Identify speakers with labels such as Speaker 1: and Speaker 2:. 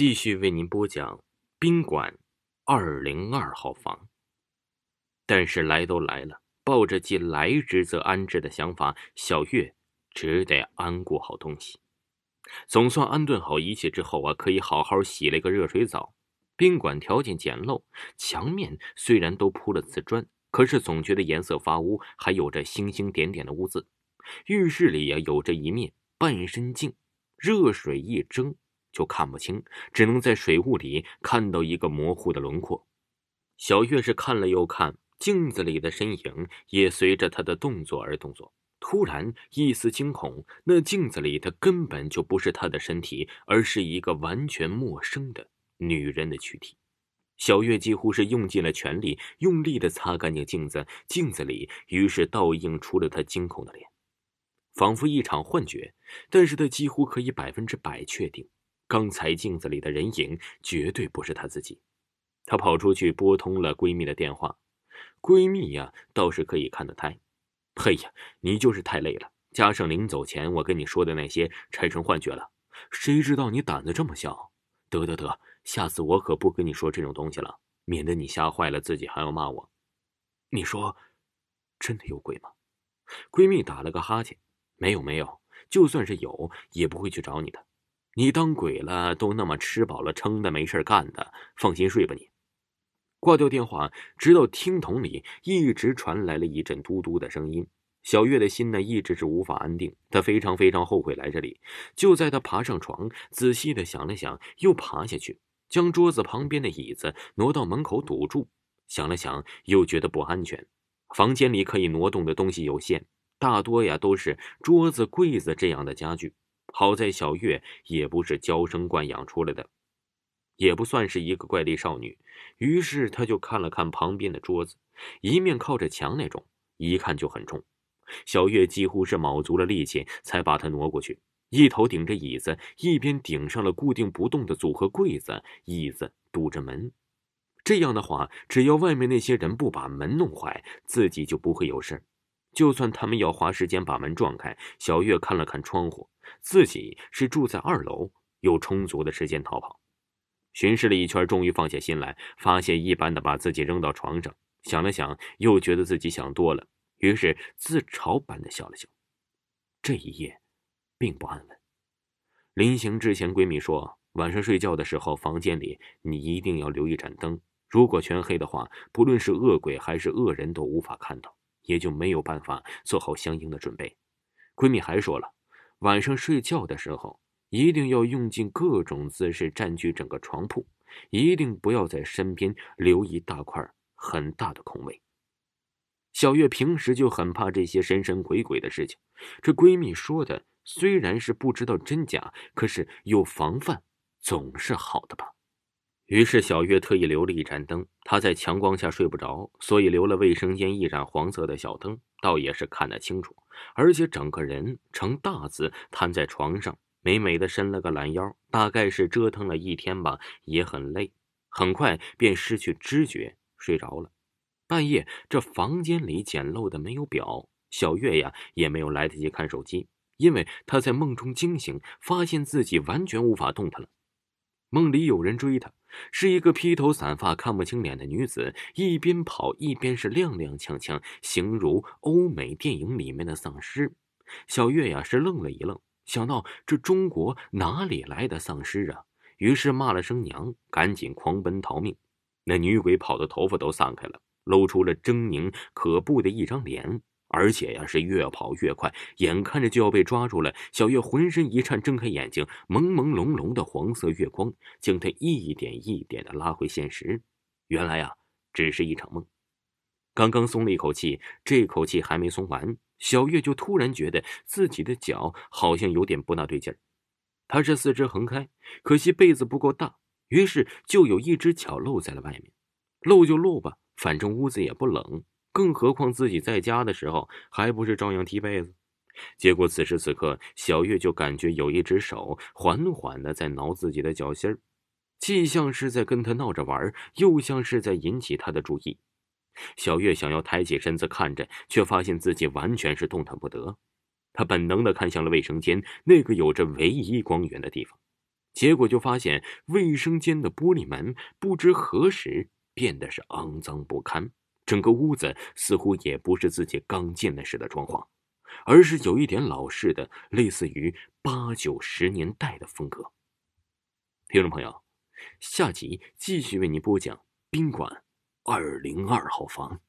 Speaker 1: 继续为您播讲宾馆二零二号房。但是来都来了，抱着既来之则安之的想法，小月只得安顾好东西。总算安顿好一切之后啊，可以好好洗了个热水澡。宾馆条件简陋，墙面虽然都铺了瓷砖，可是总觉得颜色发污，还有着星星点点的污渍。浴室里呀，有着一面半身镜，热水一蒸。就看不清，只能在水雾里看到一个模糊的轮廓。小月是看了又看，镜子里的身影也随着她的动作而动作。突然一丝惊恐，那镜子里的根本就不是她的身体，而是一个完全陌生的女人的躯体。小月几乎是用尽了全力，用力的擦干净镜子，镜子里于是倒映出了她惊恐的脸，仿佛一场幻觉。但是她几乎可以百分之百确定。刚才镜子里的人影绝对不是她自己。她跑出去拨通了闺蜜的电话，闺蜜呀倒是可以看得开。嘿呀，你就是太累了，加上临走前我跟你说的那些，产生幻觉了。谁知道你胆子这么小？得得得，下次我可不跟你说这种东西了，免得你吓坏了自己还要骂我。你说，真的有鬼吗？闺蜜打了个哈欠，没有没有，就算是有，也不会去找你的。你当鬼了，都那么吃饱了撑的，没事干的，放心睡吧你。挂掉电话，直到听筒里一直传来了一阵嘟嘟的声音。小月的心呢，一直是无法安定。她非常非常后悔来这里。就在她爬上床，仔细的想了想，又爬下去，将桌子旁边的椅子挪到门口堵住。想了想，又觉得不安全。房间里可以挪动的东西有限，大多呀都是桌子、柜子这样的家具。好在小月也不是娇生惯养出来的，也不算是一个怪力少女，于是她就看了看旁边的桌子，一面靠着墙那种，一看就很重。小月几乎是卯足了力气才把它挪过去，一头顶着椅子，一边顶上了固定不动的组合柜子，椅子堵着门。这样的话，只要外面那些人不把门弄坏，自己就不会有事。就算他们要花时间把门撞开，小月看了看窗户，自己是住在二楼，有充足的时间逃跑。巡视了一圈，终于放下心来，发泄一般的把自己扔到床上。想了想，又觉得自己想多了，于是自嘲般的笑了笑。这一夜，并不安稳。临行之前，闺蜜说，晚上睡觉的时候，房间里你一定要留一盏灯，如果全黑的话，不论是恶鬼还是恶人，都无法看到。也就没有办法做好相应的准备。闺蜜还说了，晚上睡觉的时候一定要用尽各种姿势占据整个床铺，一定不要在身边留一大块很大的空位。小月平时就很怕这些神神鬼鬼的事情，这闺蜜说的虽然是不知道真假，可是有防范总是好的吧。于是小月特意留了一盏灯，她在强光下睡不着，所以留了卫生间一盏黄色的小灯，倒也是看得清楚。而且整个人呈大字瘫在床上，美美的伸了个懒腰，大概是折腾了一天吧，也很累，很快便失去知觉，睡着了。半夜，这房间里简陋的没有表，小月呀也没有来得及看手机，因为她在梦中惊醒，发现自己完全无法动弹了。梦里有人追她。是一个披头散发、看不清脸的女子，一边跑一边是踉踉跄跄，形如欧美电影里面的丧尸。小月呀是愣了一愣，想到这中国哪里来的丧尸啊？于是骂了声娘，赶紧狂奔逃命。那女鬼跑的头发都散开了，露出了狰狞可怖的一张脸。而且呀，是越跑越快，眼看着就要被抓住了。小月浑身一颤，睁开眼睛，朦朦胧胧的黄色月光将她一点一点的拉回现实。原来啊，只是一场梦。刚刚松了一口气，这口气还没松完，小月就突然觉得自己的脚好像有点不大对劲儿。她是四肢横开，可惜被子不够大，于是就有一只脚露在了外面。露就露吧，反正屋子也不冷。更何况自己在家的时候，还不是照样踢被子？结果此时此刻，小月就感觉有一只手缓缓的在挠自己的脚心儿，既像是在跟他闹着玩，又像是在引起他的注意。小月想要抬起身子看着，却发现自己完全是动弹不得。她本能的看向了卫生间那个有着唯一光源的地方，结果就发现卫生间的玻璃门不知何时变得是肮脏不堪，整个屋子似乎也不是自己刚进来时的装潢，而是有一点老式的，类似于八九十年代的风格。听众朋友，下集继续为您播讲宾馆二零二号房。